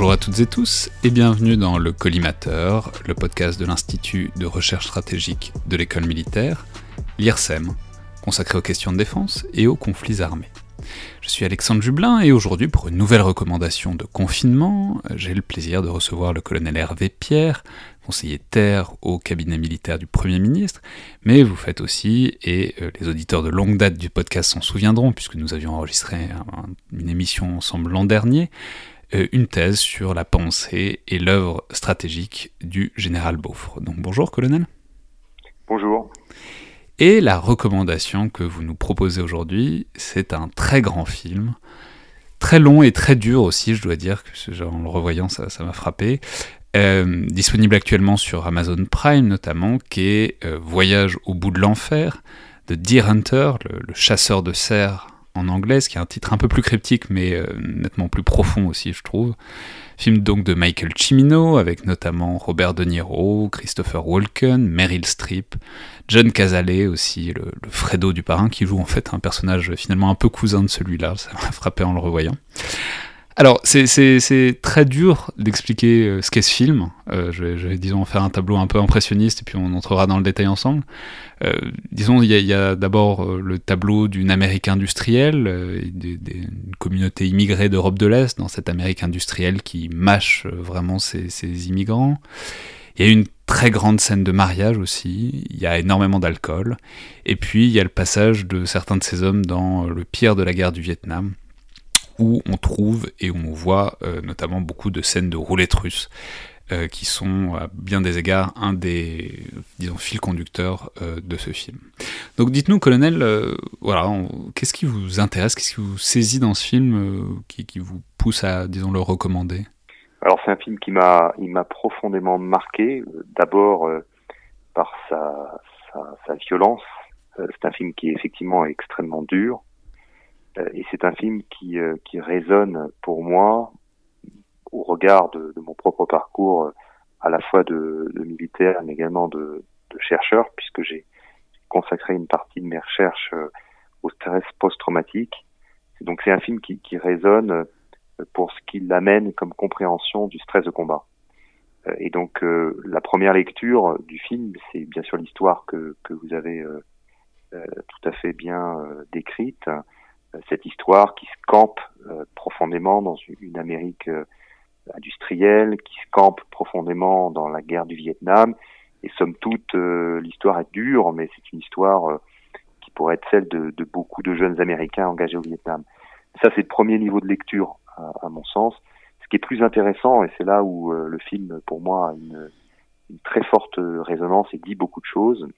Bonjour à toutes et tous et bienvenue dans le Collimateur, le podcast de l'Institut de recherche stratégique de l'école militaire, l'IRSEM, consacré aux questions de défense et aux conflits armés. Je suis Alexandre Jublin et aujourd'hui pour une nouvelle recommandation de confinement, j'ai le plaisir de recevoir le colonel Hervé Pierre, conseiller terre au cabinet militaire du Premier ministre, mais vous faites aussi, et euh, les auditeurs de longue date du podcast s'en souviendront puisque nous avions enregistré une émission ensemble l'an dernier, une thèse sur la pensée et l'œuvre stratégique du général Beaufre. Donc bonjour colonel. Bonjour. Et la recommandation que vous nous proposez aujourd'hui, c'est un très grand film, très long et très dur aussi, je dois dire, que en le revoyant, ça m'a frappé. Euh, disponible actuellement sur Amazon Prime notamment, qui est euh, Voyage au bout de l'enfer de Deer Hunter, le, chasseur de cerfs en anglais, qui est un titre un peu plus cryptique mais euh, nettement plus profond aussi, je trouve. Film donc de Michael Cimino, avec notamment Robert De Niro, Christopher Walken, Meryl Streep, John Cazale aussi, le, Fredo du parrain, qui joue en fait un personnage finalement un peu cousin de celui-là, ça m'a frappé en le revoyant. Alors, c'est très dur d'expliquer euh, ce qu'est ce film. Euh, je, vais, disons, faire un tableau un peu impressionniste et puis on entrera dans le détail ensemble. Euh, disons, il y a, d'abord le tableau d'une Amérique industrielle, d'une communauté immigrée d'Europe de l'Est, dans cette Amérique industrielle qui mâche vraiment ses, immigrants. Il y a une très grande scène de mariage aussi, il y a énormément d'alcool, et puis il y a le passage de certains de ces hommes dans le pire de la guerre du Vietnam, où on trouve et où on voit euh, notamment beaucoup de scènes de roulettes russes. Euh, qui sont à bien des égards un des disons, fils conducteurs euh, de ce film. Donc dites-nous, colonel, voilà, qu'est-ce qui vous intéresse, qu'est-ce qui vous saisit dans ce film qui, vous pousse à, disons, le recommander? Alors c'est un film qui m'a, il m'a profondément marqué, d'abord par sa, sa, violence. c'est un film qui est effectivement extrêmement dur, et c'est un film qui, euh, qui résonne pour moi au regard de, de mon propre parcours euh, à la fois de, de militaire mais également de, de chercheur puisque j'ai consacré une partie de mes recherches au stress post-traumatique. Donc c'est un film qui, qui résonne pour ce qu'il amène comme compréhension du stress de combat. Et donc la première lecture du film, c'est bien sûr l'histoire que, que vous avez euh, tout à fait bien décrite, cette histoire qui se campe euh, profondément dans une Amérique euh, industrielle, qui se campe profondément dans la guerre du Vietnam. Et somme toute, euh, l'histoire est dure, mais c'est une histoire qui pourrait être celle de, de, beaucoup de jeunes Américains engagés au Vietnam. Ça, c'est le premier niveau de lecture, à, mon sens. Ce qui est plus intéressant, et c'est là où le film, pour moi, a une, une, très forte résonance et dit beaucoup de choses,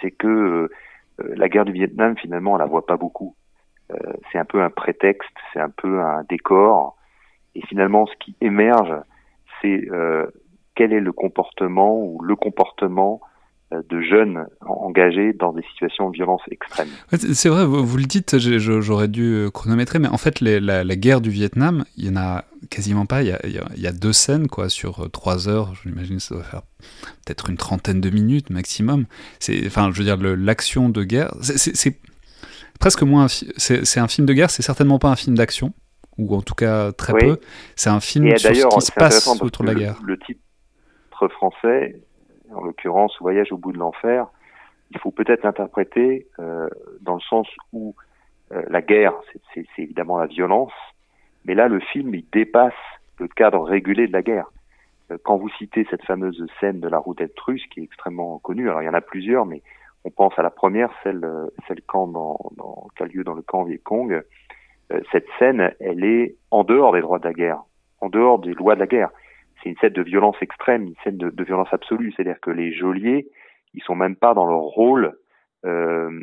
c'est que la guerre du Vietnam, finalement, on la voit pas beaucoup. Euh, c'est un peu un prétexte, c'est un peu un décor. Et finalement, ce qui émerge, c'est euh, quel est le comportement ou le comportement euh, de jeunes engagés dans des situations de violence extrême. C'est vrai, vous, le dites, j'aurais dû chronométrer, mais en fait, la, guerre du Vietnam, il y en a quasiment pas. Il y a, deux scènes quoi sur trois heures. J'imagine que ça doit faire peut-être une trentaine de minutes maximum. Enfin, je veux dire, l'action de guerre, c'est presque moins. C'est un film de guerre, c'est certainement pas un film d'action, ou en tout cas très peu. C'est un film sur ce qui se passe autour de la guerre. Le, titre français, en l'occurrence Voyage au bout de l'enfer, il faut peut-être l'interpréter euh, dans le sens où euh, la guerre, c'est évidemment la violence, mais là le film il dépasse le cadre régulé de la guerre. Euh, quand vous citez cette fameuse scène de la route russe qui est extrêmement connue, alors il y en a plusieurs, mais on pense à la première, celle, euh, celle camp qui a lieu dans le camp Viet Cong. Euh, cette scène, elle est en dehors des droits de la guerre, en dehors des lois de la guerre. C'est une scène de violence extrême, une scène de, violence absolue. C'est-à-dire que les geôliers, ils sont même pas dans leur rôle euh,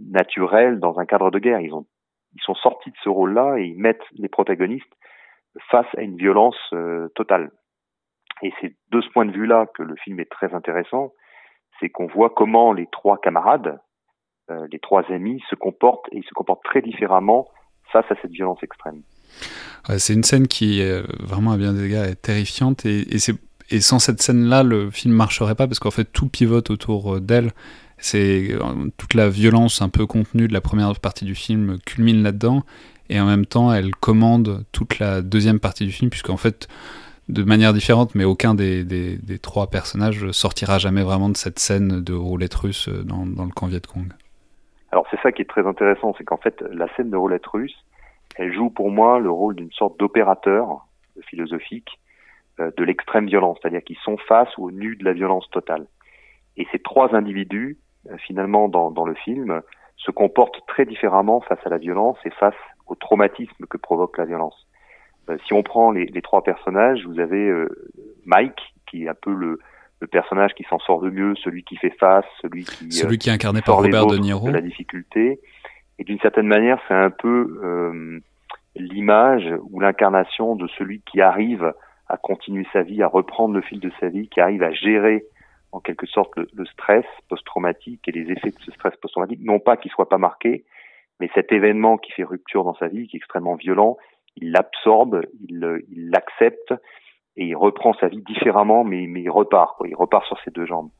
naturel dans un cadre de guerre. Ils ont, ils sont sortis de ce rôle-là et ils mettent les protagonistes face à une violence totale. Et c'est de ce point de vue-là que le film est très intéressant, c'est qu'on voit comment les trois camarades, euh, les trois amis se comportent et ils se comportent très différemment face à cette violence extrême. c'est une scène qui, vraiment à bien des égards, est terrifiante et, sans cette scène-là, le film marcherait pas parce qu'en fait tout pivote autour euh, d'elle. C'est euh, toute la violence un peu contenue de la première partie du film culmine là-dedans et en même temps elle commande toute la deuxième partie du film, puisqu'en fait, de manière différente, mais aucun des, trois personnages sortira jamais vraiment de cette scène de roulette russe dans, le camp Viet Cong. Alors c'est ça qui est très intéressant, c'est qu'en fait la scène de roulette russe, elle joue pour moi le rôle d'une sorte d'opérateur philosophique euh, de l'extrême violence, c'est-à-dire qu'ils sont face au nu de la violence totale. Et ces trois individus, euh, finalement, dans le film, se comportent très différemment face à la violence et face au traumatisme que provoque la violence. Euh, si on prend les, les, trois personnages, vous avez Mike, qui est un peu le, le personnage qui s'en sort le mieux, celui qui fait face, celui qui celui qui est incarné par Robert De Niro, de la difficulté. Et d'une certaine manière, c'est un peu euh, l'image ou l'incarnation de celui qui arrive à continuer sa vie, à reprendre le fil de sa vie, qui arrive à gérer en quelque sorte le, le stress post-traumatique et les effets de ce stress post-traumatique, non pas qu'il soit pas marqué, mais cet événement qui fait rupture dans sa vie, qui est extrêmement violent, il l'absorbe, il l'accepte, et il reprend sa vie différemment, mais, il repart, quoi. il repart sur ses deux jambes.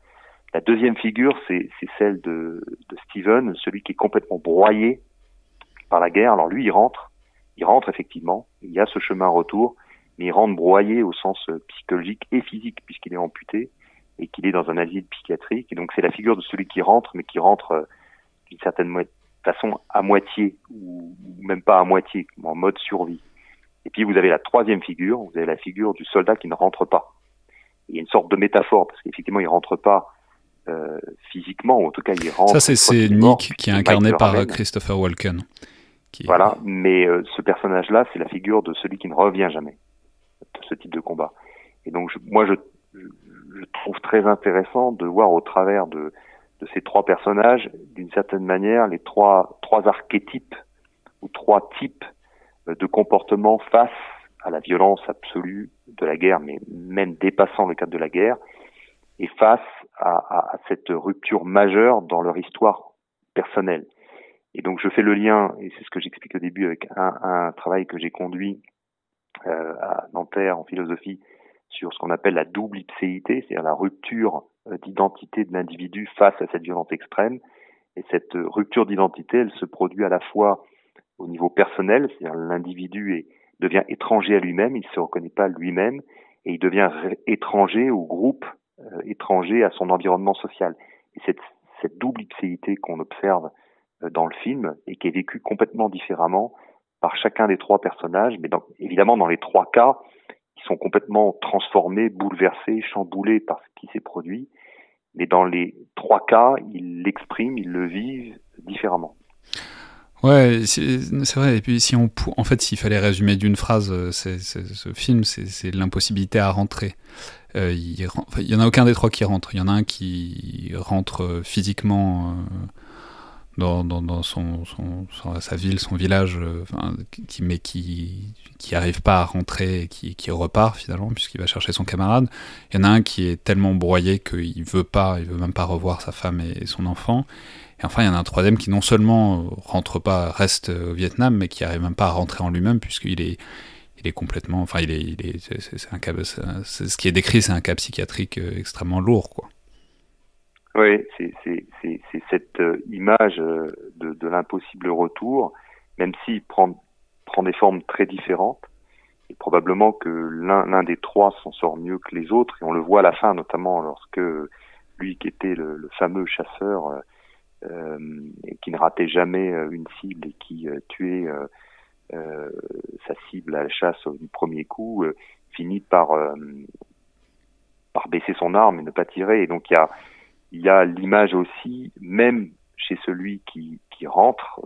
La deuxième figure, c'est celle de, de Steven, celui qui est complètement broyé par la guerre. Alors lui, il rentre, il rentre effectivement, il y a ce chemin retour, mais il rentre broyé au sens euh, psychologique et physique, puisqu'il est amputé et qu'il est dans un asile psychiatrique. Et donc c'est la figure de celui qui rentre, mais qui rentre euh, d'une certaine façon à moitié, ou même pas à moitié, en mode survie. Et puis vous avez la troisième figure, vous avez la figure du soldat qui ne rentre pas. Il y a une sorte de métaphore, parce qu'effectivement, il rentre pas euh, physiquement, ou en tout cas, il rentre. Ça, c'est Nick qui est incarné par Christopher Walken. Voilà, mais euh, ce personnage-là, c'est la figure de celui qui ne revient jamais de ce type de combat. Et donc, moi, je, je, trouve très intéressant de voir au travers de, de ces trois personnages, d'une certaine manière, les trois, trois archétypes ou trois types de comportement face à la violence absolue de la guerre, mais même dépassant le cadre de la guerre, et face à, cette rupture majeure dans leur histoire personnelle. Et donc je fais le lien, et c'est ce que j'explique au début, avec un, travail que j'ai conduit euh, à Nanterre en philosophie sur ce qu'on appelle la double ipséité, c'est-à-dire la rupture euh, d'identité de l'individu face à cette violence extrême. Et cette rupture d'identité, elle se produit à la fois au niveau personnel, c'est-à-dire l'individu devient étranger à lui-même, il ne se reconnaît pas lui-même, et il devient étranger au groupe, euh, étranger à son environnement social. Et cette, cette double ipséité qu'on observe euh, dans le film et qui est vécue complètement différemment par chacun des trois personnages, mais dans, évidemment dans les trois cas, ils sont complètement transformés, bouleversés, chamboulés par ce qui s'est produit, mais dans les trois cas, ils l'expriment, ils le vivent différemment. Ouais, c'est vrai. Et puis, si on, en fait, s'il fallait résumer d'une phrase euh, ce film, c'est l'impossibilité à rentrer. Euh, il, y en a aucun des trois qui rentre. Il y en a un qui rentre euh, dans, son, sa ville, son village, qui, mais qui qui pas à rentrer et qui, repart finalement puisqu'il va chercher son camarade. Il y en a un qui est tellement broyé qu'il veut pas, il veut même pas revoir sa femme et son enfant. Et enfin, il y en a un troisième qui non seulement euh, rentre pas, reste au Vietnam, mais qui arrive même pas à rentrer en lui-même, puisqu'il est, il est complètement, enfin, il est, il est, c'est un cas, ce qui est décrit, c'est un cas psychiatrique euh, extrêmement lourd, quoi. Oui, c'est cette euh, image de, de l'impossible retour, même s'il prend, prend des formes très différentes. Et probablement que l'un des trois s'en sort mieux que les autres, et on le voit à la fin, notamment lorsque lui qui était le, fameux chasseur euh, qui ne ratait jamais euh, une cible et qui euh, tuait sa cible à la chasse du premier coup, finit par par baisser son arme et ne pas tirer. Et donc il y a il y a l'image aussi, même chez celui qui, qui rentre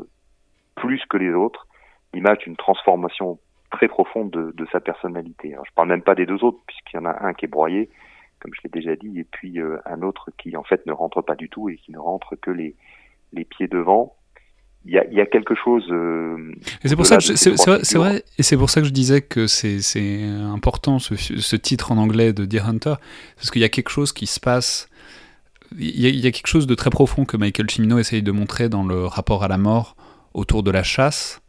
plus que les autres, l'image d'une transformation très profonde de, de sa personnalité. Alors, je parle même pas des deux autres, puisqu'il y en a un qui est broyé, comme je l'ai déjà dit, et puis euh, un autre qui en fait ne rentre pas du tout et qui ne rentre que les, les pieds devant. Il y a, il y a quelque chose. Euh, et c'est pour ça que c'est vrai, vrai, et c'est pour ça que je disais que c'est important ce, ce, titre en anglais de Deer Hunter parce qu'il y a quelque chose qui se passe. Il y, a, quelque chose de très profond que Michael Cimino essaye de montrer dans le rapport à la mort autour de la chasse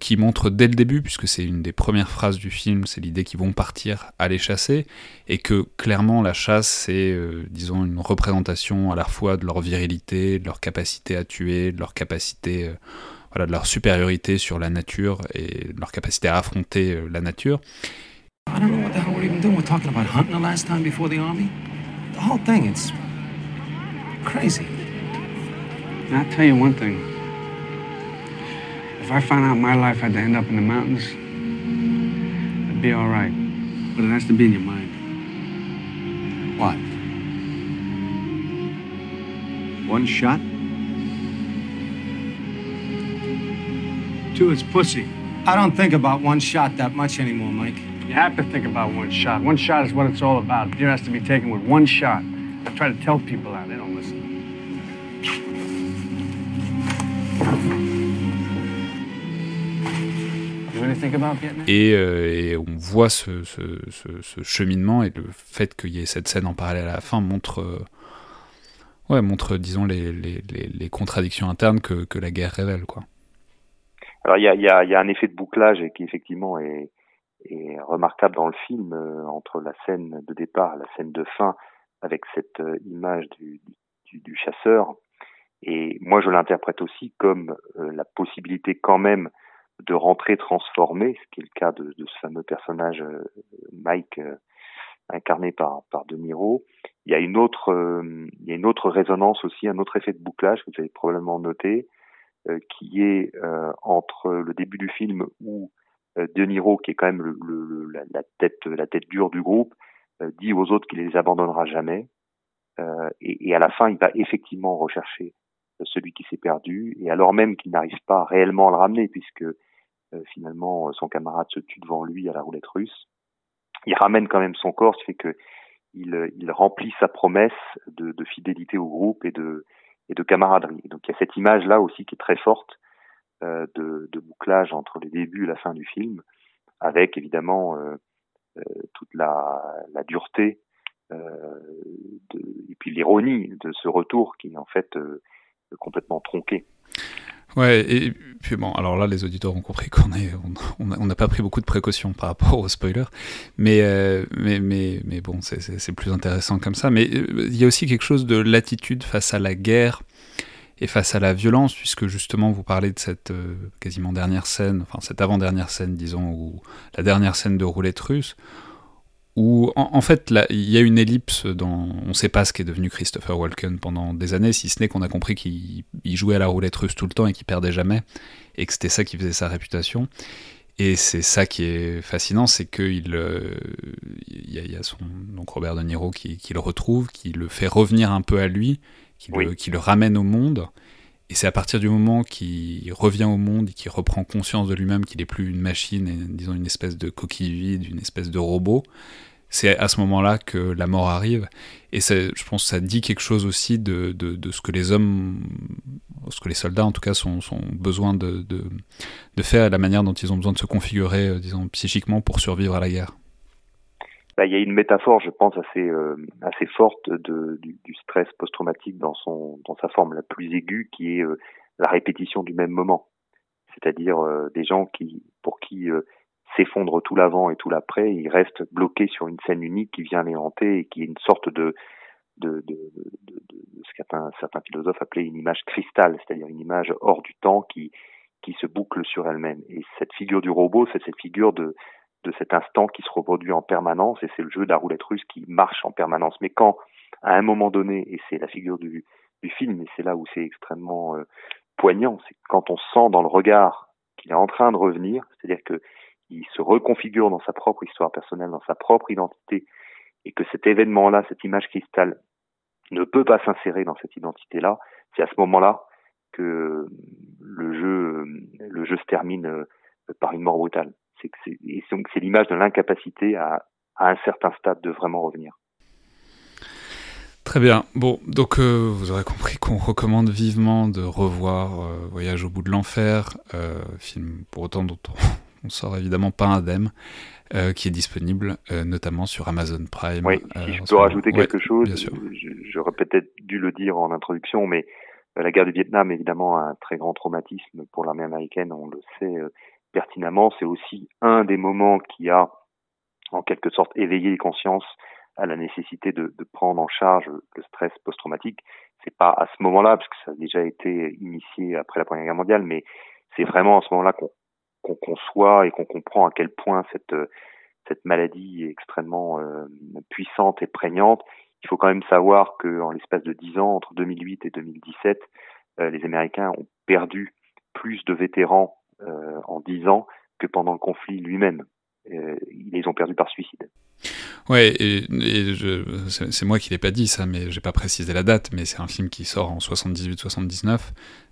qui montre dès le début, puisque c'est une des premières phrases du film, c'est l'idée qu'ils vont partir aller chasser, et que clairement la chasse, c'est, euh, disons, une représentation à la fois de leur virilité, de leur capacité à tuer, de leur capacité, euh, voilà, de leur supériorité sur la nature et de leur capacité à affronter euh, la nature. I don't know what the hell we're even doing. We're talking about hunting the last time before the army. The whole crazy. I'll tell you one thing. If I found out my life had to end up in the mountains, it'd be all right. But it has to be in your mind. What? One shot? Two, it's pussy. I don't think about one shot that much anymore, Mike. You have to think about one shot. One shot is what it's all about. Deer has to be taken with one shot. I try to tell people that. They don't listen. Et, euh, et on voit ce, ce, ce, ce cheminement et le fait qu'il y ait cette scène en parallèle à la fin montre, euh, ouais, montre disons, les, les, les, les contradictions internes que, que la guerre révèle. Quoi. Alors il y a, y, a, y a un effet de bouclage qui effectivement est, est remarquable dans le film euh, entre la scène de départ et la scène de fin avec cette euh, image du, chasseur. Et moi je l'interprète aussi comme euh, la possibilité quand même de rentrer transformé, ce qui est le cas de, ce fameux personnage euh, Mike incarné par, par De Niro. Il y a une autre, il y a une autre résonance aussi, un autre effet de bouclage que vous avez probablement noté, qui est entre le début du film où De Niro, qui est quand même la, tête, la tête dure du groupe, dit aux autres qu'il les abandonnera jamais. Et, et, à la fin, il va effectivement rechercher celui qui s'est perdu, et alors même qu'il n'arrive pas réellement à le ramener, puisque euh, finalement son camarade se tue devant lui à la roulette russe. Il ramène quand même son corps, ce qui fait que il, remplit sa promesse de, de, fidélité au groupe et de, et de camaraderie. Donc il y a cette image là aussi qui est très forte euh, de, de, bouclage entre le début et la fin du film, avec évidemment euh, euh toute la, dureté euh, et puis l'ironie de ce retour qui est en fait euh, complètement tronqué. Ouais, et puis bon, alors là, les auditeurs ont compris qu'on est, on n'a pas pris beaucoup de précautions par rapport aux spoilers, mais, euh, mais, mais, mais bon, c'est plus intéressant comme ça. Mais il y a aussi quelque chose de l'attitude face à la guerre et face à la violence, puisque justement vous parlez de cette euh, quasiment dernière scène, enfin cette avant-dernière scène, disons, ou la dernière scène de roulette russe, où en, fait il y a une ellipse dans on ne sait pas ce qu'est devenu Christopher Walken pendant des années si ce n'est qu'on a compris qu'il jouait à la roulette russe tout le temps et qu'il perdait jamais et que c'était ça qui faisait sa réputation. Et c'est ça qui est fascinant c'est qu'il euh, y, a, son donc Robert De Niro qui, le retrouve qui le fait revenir un peu à lui qui, oui. le, qui le ramène au monde et c'est à partir du moment qu'il revient au monde et qu'il reprend conscience de lui-même qu'il n'est plus une machine, et, disons une espèce de coquille vide, une espèce de robot, c'est à ce moment-là que la mort arrive. Et je pense que ça dit quelque chose aussi de, de, de, ce que les hommes, ce que les soldats en tout cas, sont, sont besoin de, de, de faire, la manière dont ils ont besoin de se configurer, euh, disons, psychiquement pour survivre à la guerre. Bah, il y a une métaphore, je pense, assez, euh, forte du, stress post-traumatique dans, sa forme la plus aiguë, qui est euh, la répétition du même moment. C'est-à-dire euh, des gens pour qui s'effondre tout l'avant et tout l'après, ils restent bloqués sur une scène unique qui vient les hanter et qui est une sorte de ce qu'un certain philosophe appelait une image cristal, c'est-à-dire une image hors du temps qui, qui se boucle sur elle-même. Et cette figure du robot, c'est cette figure de, de cet instant qui se reproduit en permanence et c'est le jeu de la roulette russe qui marche en permanence. Mais quand, à un moment donné, et c'est la figure du, film, et c'est là où c'est extrêmement euh, poignant, c'est quand on sent dans le regard qu'il est en train de revenir, c'est-à-dire que il se reconfigure dans sa propre histoire personnelle, dans sa propre identité, et que cet événement-là, cette image cristal, ne peut pas s'insérer dans cette identité-là, c'est à ce moment-là que le jeu, le jeu se termine euh, par une mort brutale. C'est donc c'est l'image de l'incapacité à, à un certain stade de vraiment revenir. Très bien. Bon, donc euh, vous aurez compris qu'on recommande vivement de revoir euh, Voyage au bout de l'enfer, euh, film pour autant dont on, on sort évidemment pas indemne, qui est disponible notamment sur Amazon Prime. Oui, si je peux rajouter quelque ouais, chose, j'aurais peut-être dû le dire en introduction, mais la guerre du Vietnam, évidemment, un très grand traumatisme pour l'armée américaine, on le sait pertinemment. C'est aussi un des moments qui a, en quelque sorte, éveillé les consciences à la nécessité de, de prendre en charge le stress post-traumatique. C'est pas à ce moment-là, parce que ça a déjà été initié après la Première Guerre mondiale, mais c'est vraiment à ce moment-là qu'on qu'on conçoit et qu'on comprend à quel point cette cette maladie est extrêmement puissante et prégnante. Il faut quand même savoir que en l'espace de dix ans, entre 2008 et 2017, les Américains ont perdu plus de vétérans en dix ans que pendant le conflit lui-même. ils les ont perdus par suicide. Ouais, et, c'est moi qui l'ai pas dit ça, mais j'ai pas précisé la date, mais c'est un film qui sort en 78-79,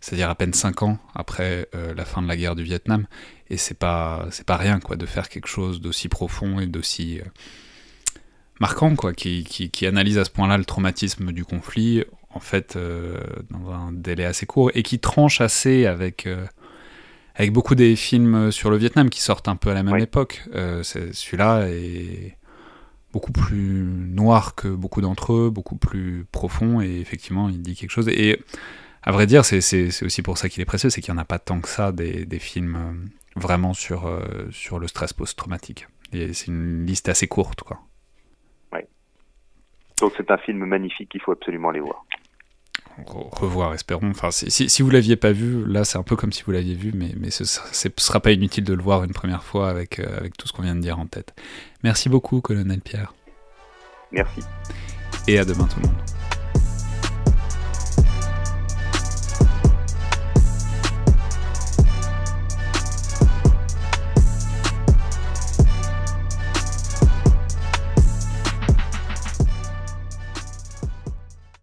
c'est-à-dire à peine 5 ans après euh, la fin de la guerre du Vietnam, et c'est pas c'est pas rien quoi de faire quelque chose d'aussi profond et d'aussi euh, marquant quoi, qui, qui, analyse à ce point-là le traumatisme du conflit, en fait euh, dans un délai assez court et qui tranche assez avec avec beaucoup des films sur le Vietnam qui sortent un peu à la même époque. Celui-là est beaucoup plus noir que beaucoup d'entre eux, beaucoup plus profond, et effectivement, il dit quelque chose. Et à vrai dire, c'est aussi pour ça qu'il est précieux, c'est qu'il n'y en a pas tant que ça des, des films euh, vraiment sur, euh, sur le stress post-traumatique. Et c'est une liste assez courte, quoi. Oui. Donc c'est un film magnifique, il faut absolument aller voir revoir, espérons. Enfin, si, si, vous l'aviez pas vu, là, c'est un peu comme si vous l'aviez vu, mais, mais ce ne sera pas inutile de le voir une première fois avec, euh, avec tout ce qu'on vient de dire en tête. Merci beaucoup, colonel Pierre. Merci. Et à demain tout le monde.